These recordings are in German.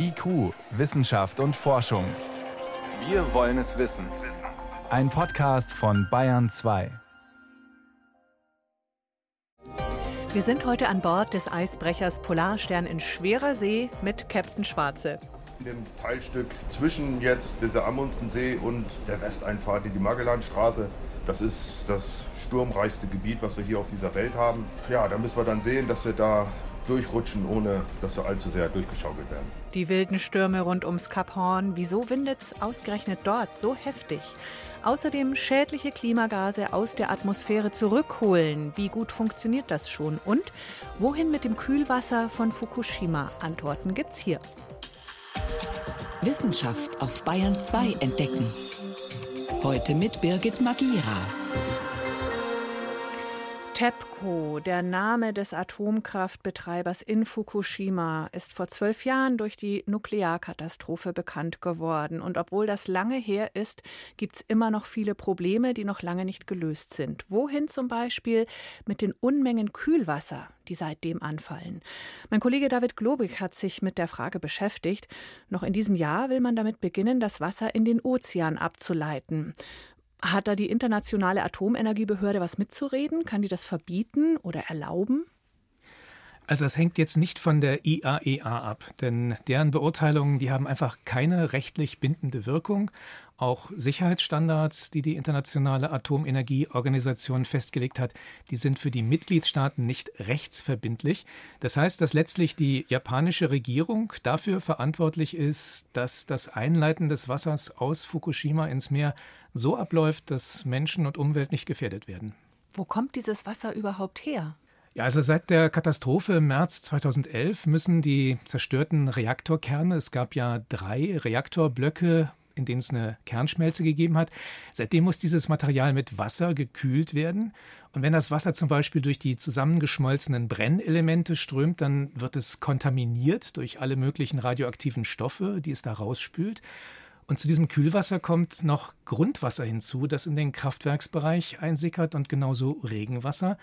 IQ, Wissenschaft und Forschung. Wir wollen es wissen. Ein Podcast von Bayern 2. Wir sind heute an Bord des Eisbrechers Polarstern in schwerer See mit Captain Schwarze. In dem Teilstück zwischen jetzt dieser Amundsensee und der Westeinfahrt in die Magellanstraße, das ist das sturmreichste Gebiet, was wir hier auf dieser Welt haben. Ja, da müssen wir dann sehen, dass wir da durchrutschen, ohne dass wir allzu sehr durchgeschaukelt werden. Die wilden Stürme rund ums Kap Horn. Wieso windet es ausgerechnet dort so heftig? Außerdem schädliche Klimagase aus der Atmosphäre zurückholen. Wie gut funktioniert das schon? Und wohin mit dem Kühlwasser von Fukushima? Antworten gibt's hier. Wissenschaft auf Bayern 2 entdecken. Heute mit Birgit Magira. TEPCO, der Name des Atomkraftbetreibers in Fukushima, ist vor zwölf Jahren durch die Nuklearkatastrophe bekannt geworden. Und obwohl das lange her ist, gibt es immer noch viele Probleme, die noch lange nicht gelöst sind. Wohin zum Beispiel mit den Unmengen Kühlwasser, die seitdem anfallen? Mein Kollege David Globig hat sich mit der Frage beschäftigt. Noch in diesem Jahr will man damit beginnen, das Wasser in den Ozean abzuleiten. Hat da die Internationale Atomenergiebehörde was mitzureden? Kann die das verbieten oder erlauben? Also das hängt jetzt nicht von der IAEA e ab, denn deren Beurteilungen, die haben einfach keine rechtlich bindende Wirkung. Auch Sicherheitsstandards, die die Internationale Atomenergieorganisation festgelegt hat, die sind für die Mitgliedstaaten nicht rechtsverbindlich. Das heißt, dass letztlich die japanische Regierung dafür verantwortlich ist, dass das Einleiten des Wassers aus Fukushima ins Meer so abläuft, dass Menschen und Umwelt nicht gefährdet werden. Wo kommt dieses Wasser überhaupt her? Ja, also seit der Katastrophe im März 2011 müssen die zerstörten Reaktorkerne, es gab ja drei Reaktorblöcke, in denen es eine Kernschmelze gegeben hat, seitdem muss dieses Material mit Wasser gekühlt werden. Und wenn das Wasser zum Beispiel durch die zusammengeschmolzenen Brennelemente strömt, dann wird es kontaminiert durch alle möglichen radioaktiven Stoffe, die es da rausspült. Und zu diesem Kühlwasser kommt noch Grundwasser hinzu, das in den Kraftwerksbereich einsickert und genauso Regenwasser.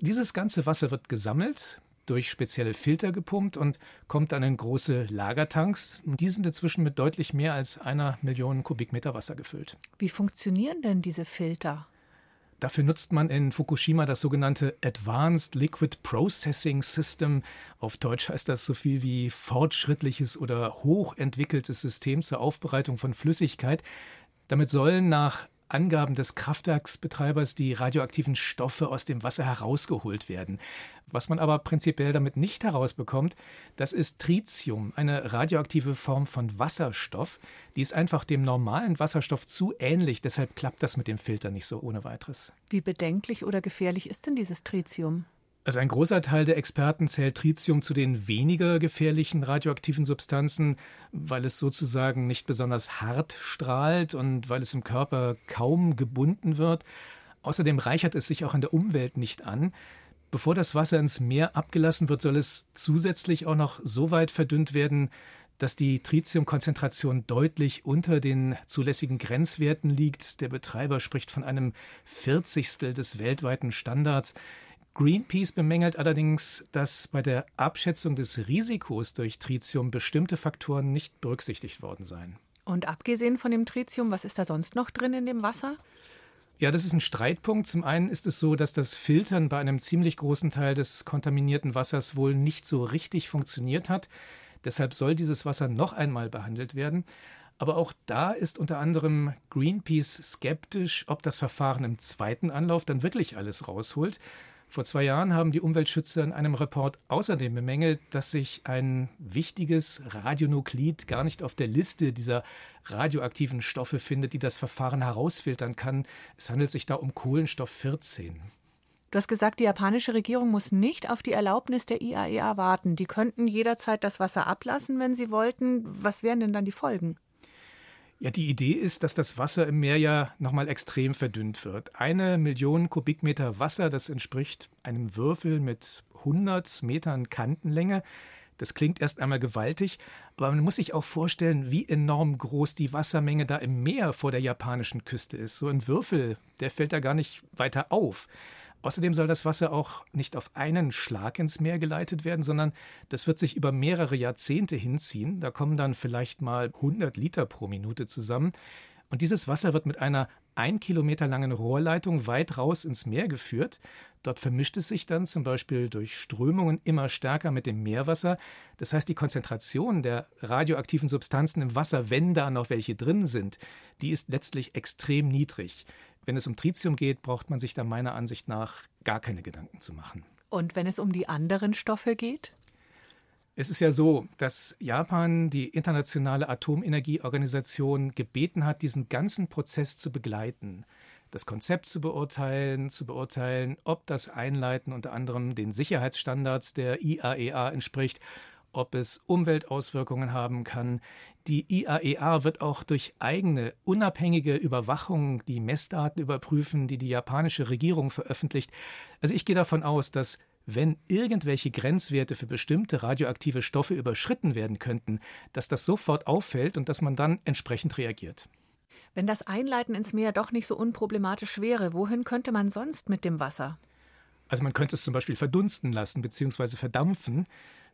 Dieses ganze Wasser wird gesammelt, durch spezielle Filter gepumpt und kommt dann in große Lagertanks. Die sind inzwischen mit deutlich mehr als einer Million Kubikmeter Wasser gefüllt. Wie funktionieren denn diese Filter? Dafür nutzt man in Fukushima das sogenannte Advanced Liquid Processing System. Auf Deutsch heißt das so viel wie fortschrittliches oder hochentwickeltes System zur Aufbereitung von Flüssigkeit. Damit sollen nach Angaben des Kraftwerksbetreibers die radioaktiven Stoffe aus dem Wasser herausgeholt werden. Was man aber prinzipiell damit nicht herausbekommt, das ist Tritium, eine radioaktive Form von Wasserstoff. Die ist einfach dem normalen Wasserstoff zu ähnlich, deshalb klappt das mit dem Filter nicht so ohne weiteres. Wie bedenklich oder gefährlich ist denn dieses Tritium? Also ein großer Teil der Experten zählt Tritium zu den weniger gefährlichen radioaktiven Substanzen, weil es sozusagen nicht besonders hart strahlt und weil es im Körper kaum gebunden wird. Außerdem reichert es sich auch in der Umwelt nicht an. Bevor das Wasser ins Meer abgelassen wird, soll es zusätzlich auch noch so weit verdünnt werden, dass die Tritiumkonzentration deutlich unter den zulässigen Grenzwerten liegt. Der Betreiber spricht von einem Vierzigstel des weltweiten Standards. Greenpeace bemängelt allerdings, dass bei der Abschätzung des Risikos durch Tritium bestimmte Faktoren nicht berücksichtigt worden seien. Und abgesehen von dem Tritium, was ist da sonst noch drin in dem Wasser? Ja, das ist ein Streitpunkt. Zum einen ist es so, dass das Filtern bei einem ziemlich großen Teil des kontaminierten Wassers wohl nicht so richtig funktioniert hat. Deshalb soll dieses Wasser noch einmal behandelt werden. Aber auch da ist unter anderem Greenpeace skeptisch, ob das Verfahren im zweiten Anlauf dann wirklich alles rausholt. Vor zwei Jahren haben die Umweltschützer in einem Report außerdem bemängelt, dass sich ein wichtiges Radionuklid gar nicht auf der Liste dieser radioaktiven Stoffe findet, die das Verfahren herausfiltern kann. Es handelt sich da um Kohlenstoff 14. Du hast gesagt, die japanische Regierung muss nicht auf die Erlaubnis der IAEA e warten. Die könnten jederzeit das Wasser ablassen, wenn sie wollten. Was wären denn dann die Folgen? Ja, die Idee ist, dass das Wasser im Meer ja nochmal extrem verdünnt wird. Eine Million Kubikmeter Wasser, das entspricht einem Würfel mit 100 Metern Kantenlänge. Das klingt erst einmal gewaltig, aber man muss sich auch vorstellen, wie enorm groß die Wassermenge da im Meer vor der japanischen Küste ist. So ein Würfel, der fällt da gar nicht weiter auf. Außerdem soll das Wasser auch nicht auf einen Schlag ins Meer geleitet werden, sondern das wird sich über mehrere Jahrzehnte hinziehen. Da kommen dann vielleicht mal 100 Liter pro Minute zusammen. Und dieses Wasser wird mit einer ein Kilometer langen Rohrleitung weit raus ins Meer geführt. Dort vermischt es sich dann zum Beispiel durch Strömungen immer stärker mit dem Meerwasser. Das heißt, die Konzentration der radioaktiven Substanzen im Wasser, wenn da noch welche drin sind, die ist letztlich extrem niedrig. Wenn es um Tritium geht, braucht man sich da meiner Ansicht nach gar keine Gedanken zu machen. Und wenn es um die anderen Stoffe geht? Es ist ja so, dass Japan die internationale Atomenergieorganisation gebeten hat, diesen ganzen Prozess zu begleiten, das Konzept zu beurteilen, zu beurteilen, ob das Einleiten unter anderem den Sicherheitsstandards der IAEA e entspricht ob es Umweltauswirkungen haben kann. Die IAEA e wird auch durch eigene unabhängige Überwachung die Messdaten überprüfen, die die japanische Regierung veröffentlicht. Also ich gehe davon aus, dass wenn irgendwelche Grenzwerte für bestimmte radioaktive Stoffe überschritten werden könnten, dass das sofort auffällt und dass man dann entsprechend reagiert. Wenn das Einleiten ins Meer doch nicht so unproblematisch wäre, wohin könnte man sonst mit dem Wasser? Also man könnte es zum Beispiel verdunsten lassen bzw. verdampfen.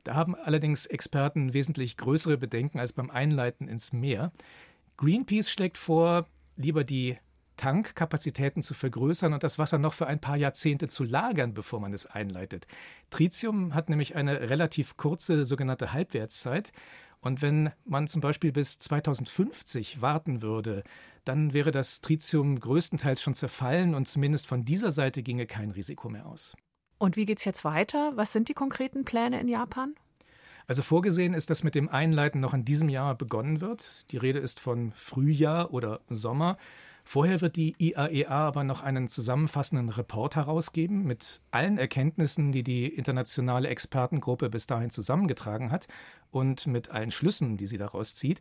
Da haben allerdings Experten wesentlich größere Bedenken als beim Einleiten ins Meer. Greenpeace schlägt vor, lieber die Tankkapazitäten zu vergrößern und das Wasser noch für ein paar Jahrzehnte zu lagern, bevor man es einleitet. Tritium hat nämlich eine relativ kurze sogenannte Halbwertszeit. Und wenn man zum Beispiel bis 2050 warten würde, dann wäre das Tritium größtenteils schon zerfallen und zumindest von dieser Seite ginge kein Risiko mehr aus. Und wie geht es jetzt weiter? Was sind die konkreten Pläne in Japan? Also vorgesehen ist, dass mit dem Einleiten noch in diesem Jahr begonnen wird. Die Rede ist von Frühjahr oder Sommer. Vorher wird die IAEA e aber noch einen zusammenfassenden Report herausgeben mit allen Erkenntnissen, die die internationale Expertengruppe bis dahin zusammengetragen hat und mit allen Schlüssen, die sie daraus zieht.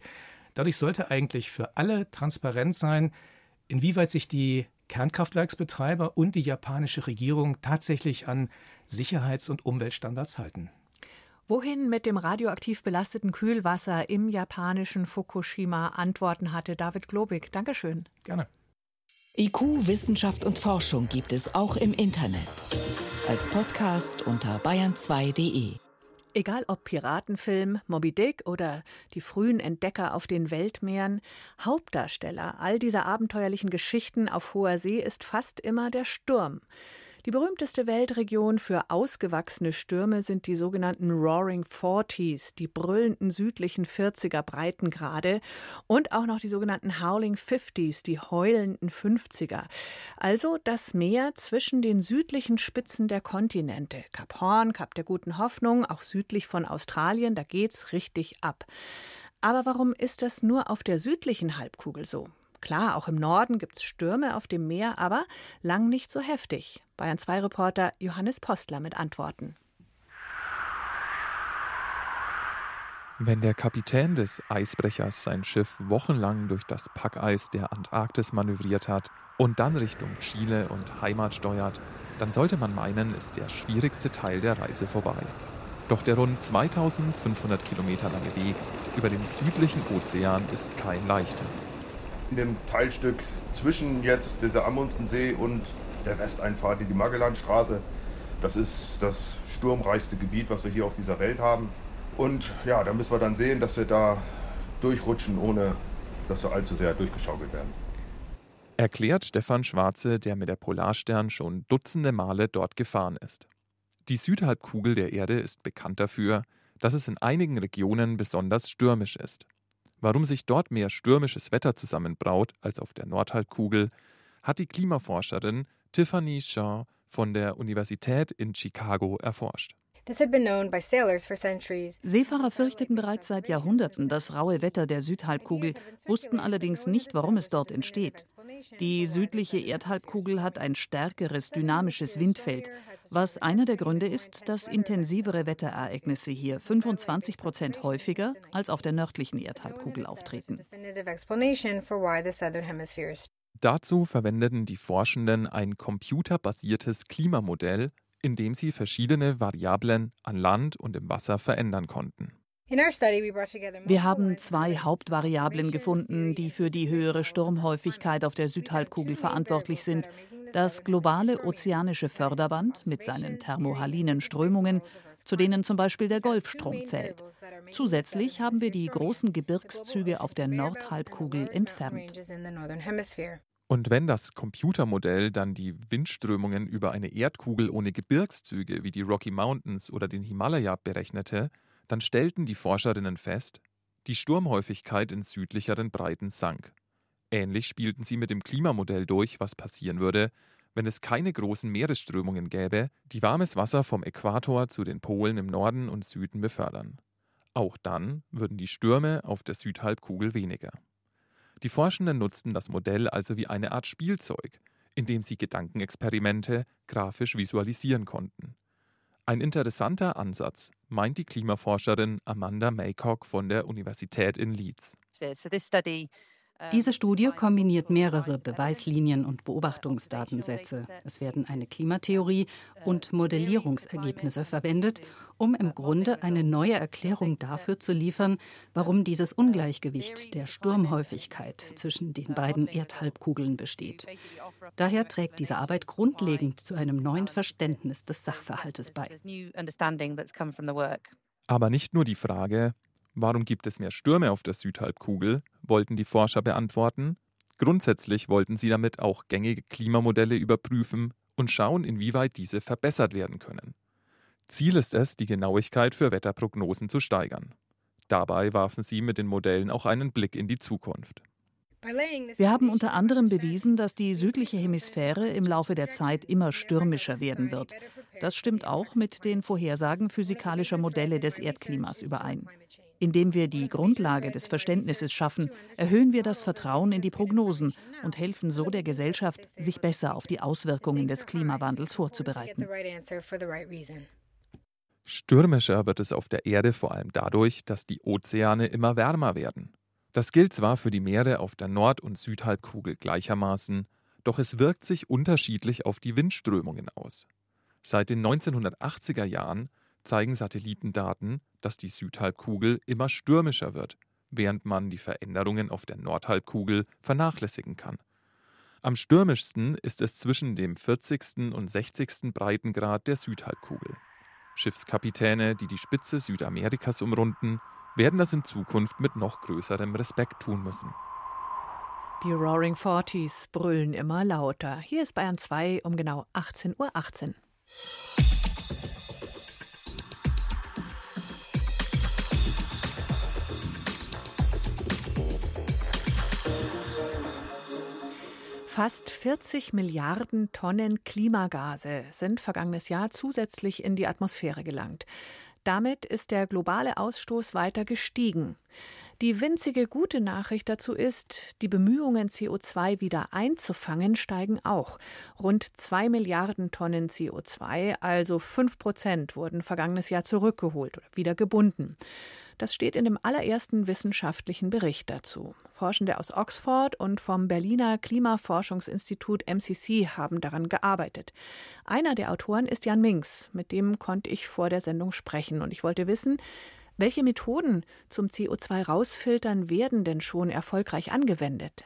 Dadurch sollte eigentlich für alle transparent sein, inwieweit sich die Kernkraftwerksbetreiber und die japanische Regierung tatsächlich an Sicherheits- und Umweltstandards halten. Wohin mit dem radioaktiv belasteten Kühlwasser im japanischen Fukushima Antworten hatte David Globig. Dankeschön. Gerne. IQ, Wissenschaft und Forschung gibt es auch im Internet. Als Podcast unter bayern2.de. Egal ob Piratenfilm, Moby Dick oder die frühen Entdecker auf den Weltmeeren, Hauptdarsteller all dieser abenteuerlichen Geschichten auf hoher See ist fast immer der Sturm. Die berühmteste Weltregion für ausgewachsene Stürme sind die sogenannten Roaring Forties, die brüllenden südlichen 40er Breitengrade und auch noch die sogenannten Howling Fifties, die heulenden 50er. Also das Meer zwischen den südlichen Spitzen der Kontinente. Kap Horn, Kap der Guten Hoffnung, auch südlich von Australien, da geht's richtig ab. Aber warum ist das nur auf der südlichen Halbkugel so? Klar, auch im Norden gibt es Stürme auf dem Meer, aber lang nicht so heftig. Bayern 2 Reporter Johannes Postler mit Antworten. Wenn der Kapitän des Eisbrechers sein Schiff wochenlang durch das Packeis der Antarktis manövriert hat und dann Richtung Chile und Heimat steuert, dann sollte man meinen, ist der schwierigste Teil der Reise vorbei. Doch der rund 2500 Kilometer lange Weg über den südlichen Ozean ist kein leichter in dem Teilstück zwischen jetzt dieser Amundsensee und der Westeinfahrt in die Magellanstraße. Das ist das sturmreichste Gebiet, was wir hier auf dieser Welt haben. Und ja, da müssen wir dann sehen, dass wir da durchrutschen, ohne dass wir allzu sehr durchgeschaukelt werden. Erklärt Stefan Schwarze, der mit der Polarstern schon dutzende Male dort gefahren ist. Die Südhalbkugel der Erde ist bekannt dafür, dass es in einigen Regionen besonders stürmisch ist. Warum sich dort mehr stürmisches Wetter zusammenbraut als auf der Nordhalbkugel, hat die Klimaforscherin Tiffany Shaw von der Universität in Chicago erforscht. Seefahrer fürchteten bereits seit Jahrhunderten das raue Wetter der Südhalbkugel, wussten allerdings nicht, warum es dort entsteht. Die südliche Erdhalbkugel hat ein stärkeres dynamisches Windfeld, was einer der Gründe ist, dass intensivere Wetterereignisse hier 25 Prozent häufiger als auf der nördlichen Erdhalbkugel auftreten. Dazu verwendeten die Forschenden ein computerbasiertes Klimamodell, indem sie verschiedene Variablen an Land und im Wasser verändern konnten. Wir haben zwei Hauptvariablen gefunden, die für die höhere Sturmhäufigkeit auf der Südhalbkugel verantwortlich sind. Das globale ozeanische Förderband mit seinen thermohalinen Strömungen, zu denen zum Beispiel der Golfstrom zählt. Zusätzlich haben wir die großen Gebirgszüge auf der Nordhalbkugel entfernt. Und wenn das Computermodell dann die Windströmungen über eine Erdkugel ohne Gebirgszüge wie die Rocky Mountains oder den Himalaya berechnete, dann stellten die Forscherinnen fest, die Sturmhäufigkeit in südlicheren Breiten sank. Ähnlich spielten sie mit dem Klimamodell durch, was passieren würde, wenn es keine großen Meeresströmungen gäbe, die warmes Wasser vom Äquator zu den Polen im Norden und Süden befördern. Auch dann würden die Stürme auf der Südhalbkugel weniger. Die Forschenden nutzten das Modell also wie eine Art Spielzeug, in dem sie Gedankenexperimente grafisch visualisieren konnten. Ein interessanter Ansatz, meint die Klimaforscherin Amanda Maycock von der Universität in Leeds. Diese Studie kombiniert mehrere Beweislinien und Beobachtungsdatensätze. Es werden eine Klimatheorie und Modellierungsergebnisse verwendet, um im Grunde eine neue Erklärung dafür zu liefern, warum dieses Ungleichgewicht der Sturmhäufigkeit zwischen den beiden Erdhalbkugeln besteht. Daher trägt diese Arbeit grundlegend zu einem neuen Verständnis des Sachverhaltes bei. Aber nicht nur die Frage, Warum gibt es mehr Stürme auf der Südhalbkugel? wollten die Forscher beantworten. Grundsätzlich wollten sie damit auch gängige Klimamodelle überprüfen und schauen, inwieweit diese verbessert werden können. Ziel ist es, die Genauigkeit für Wetterprognosen zu steigern. Dabei warfen sie mit den Modellen auch einen Blick in die Zukunft. Wir haben unter anderem bewiesen, dass die südliche Hemisphäre im Laufe der Zeit immer stürmischer werden wird. Das stimmt auch mit den Vorhersagen physikalischer Modelle des Erdklimas überein. Indem wir die Grundlage des Verständnisses schaffen, erhöhen wir das Vertrauen in die Prognosen und helfen so der Gesellschaft, sich besser auf die Auswirkungen des Klimawandels vorzubereiten. Stürmischer wird es auf der Erde vor allem dadurch, dass die Ozeane immer wärmer werden. Das gilt zwar für die Meere auf der Nord- und Südhalbkugel gleichermaßen, doch es wirkt sich unterschiedlich auf die Windströmungen aus. Seit den 1980er Jahren zeigen Satellitendaten, dass die Südhalbkugel immer stürmischer wird, während man die Veränderungen auf der Nordhalbkugel vernachlässigen kann. Am stürmischsten ist es zwischen dem 40. und 60. Breitengrad der Südhalbkugel. Schiffskapitäne, die die Spitze Südamerikas umrunden, werden das in Zukunft mit noch größerem Respekt tun müssen. Die Roaring Forties brüllen immer lauter. Hier ist Bayern 2 um genau 18.18 Uhr. Fast 40 Milliarden Tonnen Klimagase sind vergangenes Jahr zusätzlich in die Atmosphäre gelangt. Damit ist der globale Ausstoß weiter gestiegen. Die winzige gute Nachricht dazu ist, die Bemühungen, CO2 wieder einzufangen, steigen auch. Rund zwei Milliarden Tonnen CO2, also fünf Prozent, wurden vergangenes Jahr zurückgeholt oder wieder gebunden. Das steht in dem allerersten wissenschaftlichen Bericht dazu. Forschende aus Oxford und vom Berliner Klimaforschungsinstitut MCC haben daran gearbeitet. Einer der Autoren ist Jan Minks, mit dem konnte ich vor der Sendung sprechen und ich wollte wissen, welche Methoden zum CO2-Rausfiltern werden denn schon erfolgreich angewendet?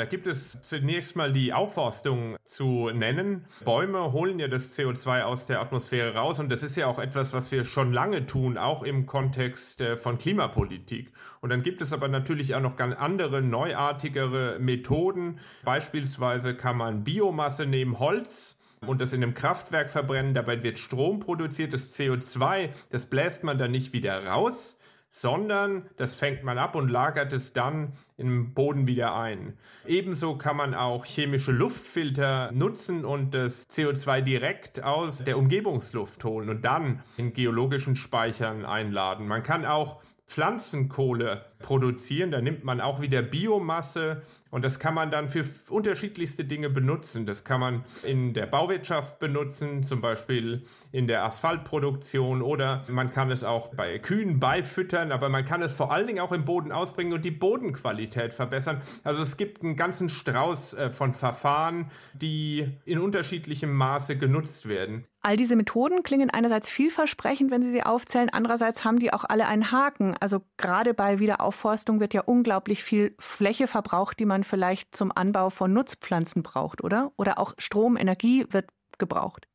Da gibt es zunächst mal die Aufforstung zu nennen. Bäume holen ja das CO2 aus der Atmosphäre raus und das ist ja auch etwas, was wir schon lange tun, auch im Kontext äh, von Klimapolitik. Und dann gibt es aber natürlich auch noch ganz andere, neuartigere Methoden. Beispielsweise kann man Biomasse nehmen, Holz, und das in einem Kraftwerk verbrennen. Dabei wird Strom produziert. Das CO2, das bläst man dann nicht wieder raus, sondern das fängt man ab und lagert es dann im Boden wieder ein. Ebenso kann man auch chemische Luftfilter nutzen und das CO2 direkt aus der Umgebungsluft holen und dann in geologischen Speichern einladen. Man kann auch Pflanzenkohle produzieren. Da nimmt man auch wieder Biomasse und das kann man dann für unterschiedlichste Dinge benutzen. Das kann man in der Bauwirtschaft benutzen, zum Beispiel in der Asphaltproduktion oder man kann es auch bei Kühen beifüttern, aber man kann es vor allen Dingen auch im Boden ausbringen und die Bodenqualität verbessern. Also es gibt einen ganzen Strauß äh, von Verfahren, die in unterschiedlichem Maße genutzt werden. All diese Methoden klingen einerseits vielversprechend, wenn Sie sie aufzählen, andererseits haben die auch alle einen Haken. Also gerade bei Wiederaufforstung wird ja unglaublich viel Fläche verbraucht, die man vielleicht zum Anbau von Nutzpflanzen braucht, oder? Oder auch Strom, Energie wird gebraucht.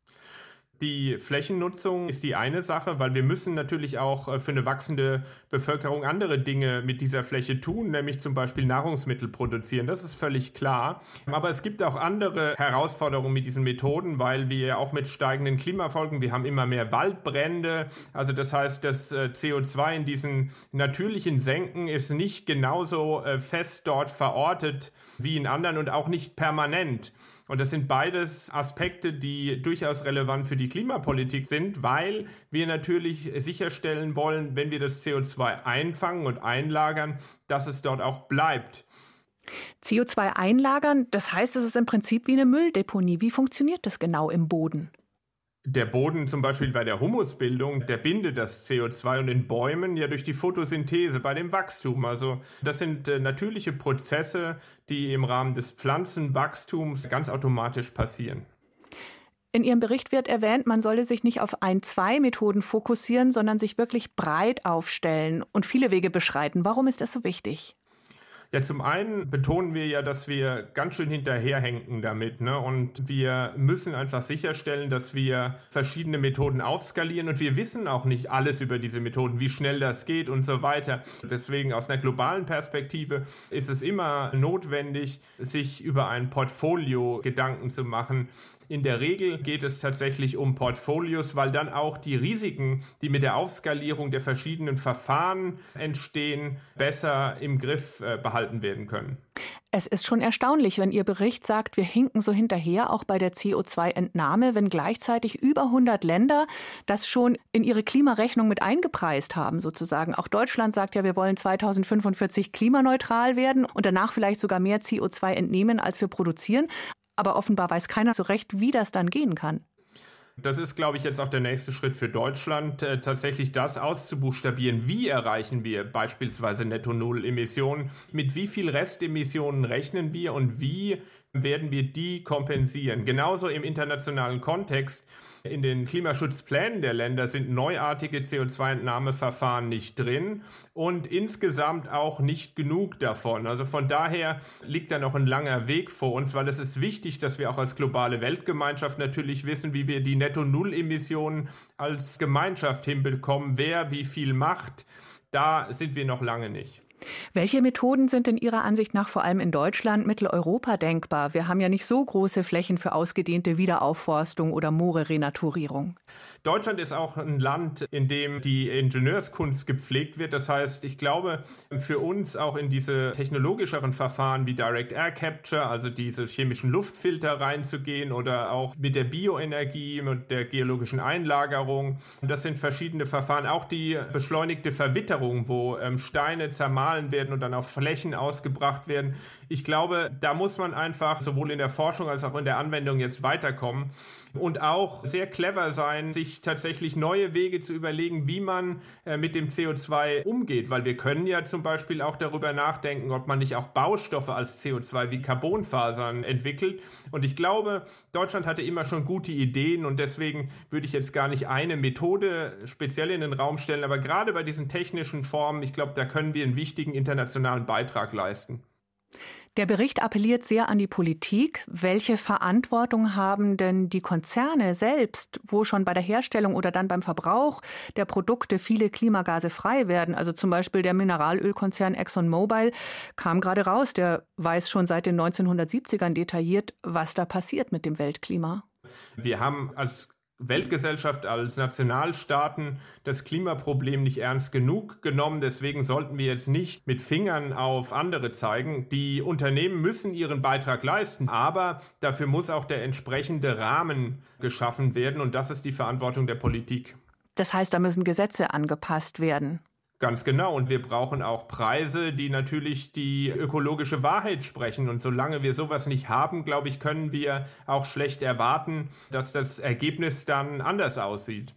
Die Flächennutzung ist die eine Sache, weil wir müssen natürlich auch äh, für eine wachsende Bevölkerung andere Dinge mit dieser Fläche tun, nämlich zum Beispiel Nahrungsmittel produzieren. Das ist völlig klar. Aber es gibt auch andere Herausforderungen mit diesen Methoden, weil wir auch mit steigenden Klimafolgen, wir haben immer mehr Waldbrände. Also das heißt, das äh, CO2 in diesen natürlichen Senken ist nicht genauso äh, fest dort verortet wie in anderen und auch nicht permanent. Und das sind beides Aspekte, die durchaus relevant für die Klimapolitik sind, weil wir natürlich sicherstellen wollen, wenn wir das CO2 einfangen und einlagern, dass es dort auch bleibt. CO2 einlagern, das heißt, es ist im Prinzip wie eine Mülldeponie. Wie funktioniert das genau im Boden? Der Boden zum Beispiel bei der Humusbildung, der bindet das CO2 und in Bäumen ja durch die Photosynthese bei dem Wachstum. Also das sind äh, natürliche Prozesse, die im Rahmen des Pflanzenwachstums ganz automatisch passieren. In Ihrem Bericht wird erwähnt, man solle sich nicht auf ein, zwei Methoden fokussieren, sondern sich wirklich breit aufstellen und viele Wege beschreiten. Warum ist das so wichtig? Ja, zum einen betonen wir ja, dass wir ganz schön hinterherhängen damit. Ne? Und wir müssen einfach sicherstellen, dass wir verschiedene Methoden aufskalieren. Und wir wissen auch nicht alles über diese Methoden, wie schnell das geht und so weiter. Deswegen aus einer globalen Perspektive ist es immer notwendig, sich über ein Portfolio Gedanken zu machen, in der Regel geht es tatsächlich um Portfolios, weil dann auch die Risiken, die mit der Aufskalierung der verschiedenen Verfahren entstehen, besser im Griff äh, behalten werden können. Es ist schon erstaunlich, wenn Ihr Bericht sagt, wir hinken so hinterher, auch bei der CO2-Entnahme, wenn gleichzeitig über 100 Länder das schon in ihre Klimarechnung mit eingepreist haben, sozusagen. Auch Deutschland sagt ja, wir wollen 2045 klimaneutral werden und danach vielleicht sogar mehr CO2 entnehmen, als wir produzieren. Aber offenbar weiß keiner so recht, wie das dann gehen kann. Das ist, glaube ich, jetzt auch der nächste Schritt für Deutschland, äh, tatsächlich das auszubuchstabieren. Wie erreichen wir beispielsweise Netto-Null-Emissionen? Mit wie viel Restemissionen rechnen wir und wie werden wir die kompensieren? Genauso im internationalen Kontext in den Klimaschutzplänen der Länder sind neuartige CO2-Entnahmeverfahren nicht drin und insgesamt auch nicht genug davon. Also von daher liegt da noch ein langer Weg vor uns, weil es ist wichtig, dass wir auch als globale Weltgemeinschaft natürlich wissen, wie wir die Netto-Null-Emissionen als Gemeinschaft hinbekommen, wer wie viel macht. Da sind wir noch lange nicht. Welche Methoden sind in Ihrer Ansicht nach vor allem in Deutschland, Mitteleuropa denkbar? Wir haben ja nicht so große Flächen für ausgedehnte Wiederaufforstung oder Moore-Renaturierung. Deutschland ist auch ein Land, in dem die Ingenieurskunst gepflegt wird. Das heißt, ich glaube, für uns auch in diese technologischeren Verfahren wie Direct Air Capture, also diese chemischen Luftfilter reinzugehen oder auch mit der Bioenergie und der geologischen Einlagerung. Das sind verschiedene Verfahren. Auch die beschleunigte Verwitterung, wo ähm, Steine zermahlen werden und dann auf Flächen ausgebracht werden. Ich glaube, da muss man einfach sowohl in der Forschung als auch in der Anwendung jetzt weiterkommen und auch sehr clever sein, sich tatsächlich neue Wege zu überlegen, wie man äh, mit dem CO2 umgeht, weil wir können ja zum Beispiel auch darüber nachdenken, ob man nicht auch Baustoffe als CO2 wie Carbonfasern entwickelt. Und ich glaube, Deutschland hatte immer schon gute Ideen und deswegen würde ich jetzt gar nicht eine Methode speziell in den Raum stellen, aber gerade bei diesen technischen Formen, ich glaube, da können wir einen wichtigen internationalen Beitrag leisten. Der Bericht appelliert sehr an die Politik. Welche Verantwortung haben denn die Konzerne selbst, wo schon bei der Herstellung oder dann beim Verbrauch der Produkte viele Klimagase frei werden? Also zum Beispiel der Mineralölkonzern ExxonMobil kam gerade raus. Der weiß schon seit den 1970ern detailliert, was da passiert mit dem Weltklima. Wir haben als Weltgesellschaft, als Nationalstaaten das Klimaproblem nicht ernst genug genommen. Deswegen sollten wir jetzt nicht mit Fingern auf andere zeigen. Die Unternehmen müssen ihren Beitrag leisten, aber dafür muss auch der entsprechende Rahmen geschaffen werden und das ist die Verantwortung der Politik. Das heißt, da müssen Gesetze angepasst werden. Ganz genau. Und wir brauchen auch Preise, die natürlich die ökologische Wahrheit sprechen. Und solange wir sowas nicht haben, glaube ich, können wir auch schlecht erwarten, dass das Ergebnis dann anders aussieht.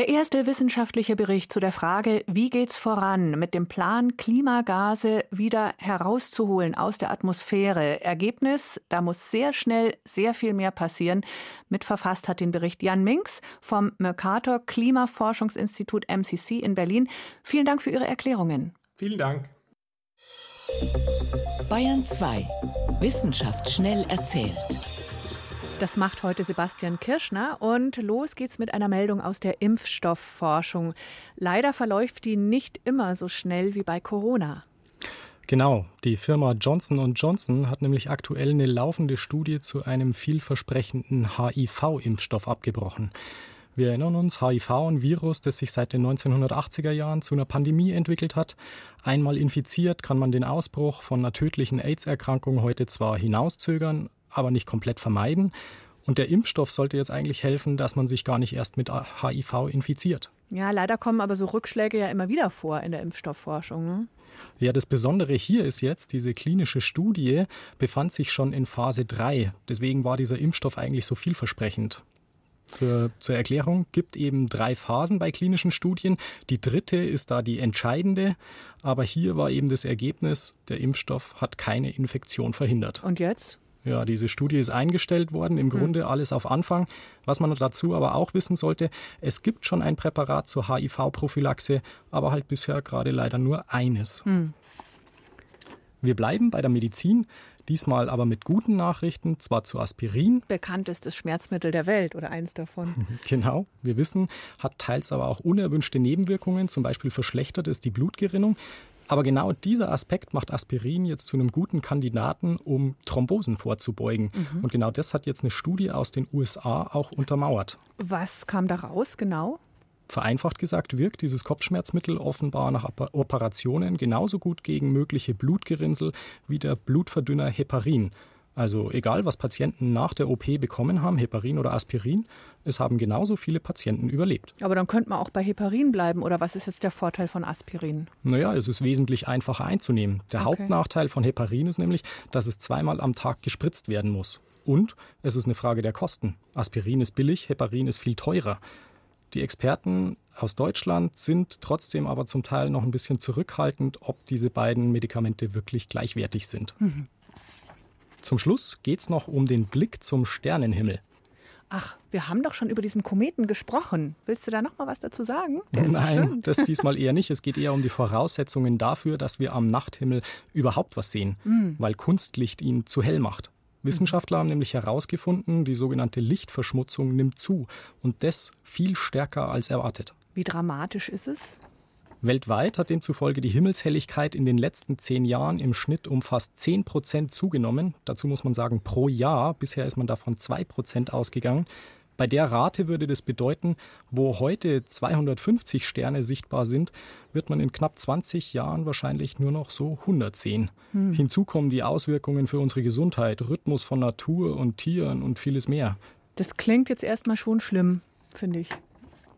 Der erste wissenschaftliche Bericht zu der Frage, wie geht's voran mit dem Plan, Klimagase wieder herauszuholen aus der Atmosphäre. Ergebnis, da muss sehr schnell sehr viel mehr passieren. Mitverfasst hat den Bericht Jan Minks vom Mercator Klimaforschungsinstitut MCC in Berlin. Vielen Dank für Ihre Erklärungen. Vielen Dank. Bayern 2. Wissenschaft schnell erzählt. Das macht heute Sebastian Kirschner und los geht's mit einer Meldung aus der Impfstoffforschung. Leider verläuft die nicht immer so schnell wie bei Corona. Genau, die Firma Johnson Johnson hat nämlich aktuell eine laufende Studie zu einem vielversprechenden HIV-Impfstoff abgebrochen. Wir erinnern uns, HIV, ein Virus, das sich seit den 1980er Jahren zu einer Pandemie entwickelt hat. Einmal infiziert kann man den Ausbruch von einer tödlichen AIDS-Erkrankung heute zwar hinauszögern, aber nicht komplett vermeiden. Und der Impfstoff sollte jetzt eigentlich helfen, dass man sich gar nicht erst mit HIV infiziert. Ja, leider kommen aber so Rückschläge ja immer wieder vor in der Impfstoffforschung. Ne? Ja, das Besondere hier ist jetzt, diese klinische Studie befand sich schon in Phase 3. Deswegen war dieser Impfstoff eigentlich so vielversprechend. Zur, zur Erklärung gibt eben drei Phasen bei klinischen Studien. Die dritte ist da die entscheidende. Aber hier war eben das Ergebnis, der Impfstoff hat keine Infektion verhindert. Und jetzt? Ja, diese Studie ist eingestellt worden, im hm. Grunde alles auf Anfang. Was man dazu aber auch wissen sollte, es gibt schon ein Präparat zur HIV-Prophylaxe, aber halt bisher gerade leider nur eines. Hm. Wir bleiben bei der Medizin, diesmal aber mit guten Nachrichten, zwar zu Aspirin. Bekanntestes Schmerzmittel der Welt oder eins davon. Genau, wir wissen, hat teils aber auch unerwünschte Nebenwirkungen, zum Beispiel verschlechtert es die Blutgerinnung. Aber genau dieser Aspekt macht Aspirin jetzt zu einem guten Kandidaten, um Thrombosen vorzubeugen. Mhm. Und genau das hat jetzt eine Studie aus den USA auch untermauert. Was kam da raus genau? Vereinfacht gesagt wirkt dieses Kopfschmerzmittel offenbar nach Operationen genauso gut gegen mögliche Blutgerinnsel wie der Blutverdünner Heparin. Also egal, was Patienten nach der OP bekommen haben, Heparin oder Aspirin, es haben genauso viele Patienten überlebt. Aber dann könnte man auch bei Heparin bleiben oder was ist jetzt der Vorteil von Aspirin? Naja, es ist wesentlich einfacher einzunehmen. Der okay. Hauptnachteil von Heparin ist nämlich, dass es zweimal am Tag gespritzt werden muss. Und es ist eine Frage der Kosten. Aspirin ist billig, Heparin ist viel teurer. Die Experten aus Deutschland sind trotzdem aber zum Teil noch ein bisschen zurückhaltend, ob diese beiden Medikamente wirklich gleichwertig sind. Mhm. Zum Schluss geht es noch um den Blick zum Sternenhimmel. Ach, wir haben doch schon über diesen Kometen gesprochen. Willst du da noch mal was dazu sagen? Nein, das diesmal eher nicht. Es geht eher um die Voraussetzungen dafür, dass wir am Nachthimmel überhaupt was sehen, mhm. weil Kunstlicht ihn zu hell macht. Wissenschaftler haben nämlich herausgefunden, die sogenannte Lichtverschmutzung nimmt zu und das viel stärker als erwartet. Wie dramatisch ist es? Weltweit hat demzufolge die Himmelshelligkeit in den letzten zehn Jahren im Schnitt um fast 10 Prozent zugenommen. Dazu muss man sagen pro Jahr. Bisher ist man davon 2 Prozent ausgegangen. Bei der Rate würde das bedeuten, wo heute 250 Sterne sichtbar sind, wird man in knapp 20 Jahren wahrscheinlich nur noch so 100 sehen. Hm. Hinzu kommen die Auswirkungen für unsere Gesundheit, Rhythmus von Natur und Tieren und vieles mehr. Das klingt jetzt erstmal schon schlimm, finde ich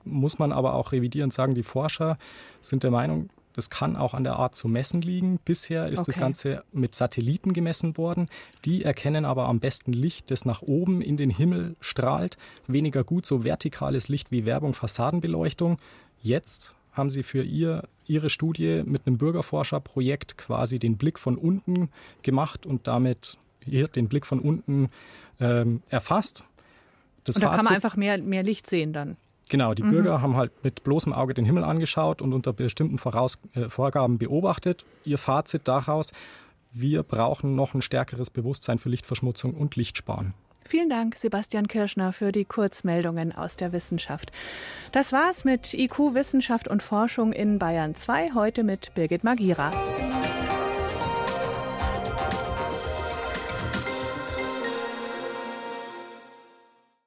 muss man aber auch revidierend sagen, die Forscher sind der Meinung, das kann auch an der Art zu messen liegen. Bisher ist okay. das Ganze mit Satelliten gemessen worden. Die erkennen aber am besten Licht, das nach oben in den Himmel strahlt. Weniger gut so vertikales Licht wie Werbung, Fassadenbeleuchtung. Jetzt haben sie für ihr, ihre Studie mit einem Bürgerforscherprojekt quasi den Blick von unten gemacht und damit hier den Blick von unten ähm, erfasst. Das und da Fazit, kann man einfach mehr, mehr Licht sehen dann. Genau, die mhm. Bürger haben halt mit bloßem Auge den Himmel angeschaut und unter bestimmten Voraus äh, Vorgaben beobachtet. Ihr Fazit daraus, wir brauchen noch ein stärkeres Bewusstsein für Lichtverschmutzung und Lichtsparen. Vielen Dank, Sebastian Kirschner, für die Kurzmeldungen aus der Wissenschaft. Das war's mit IQ Wissenschaft und Forschung in Bayern 2, heute mit Birgit Magira.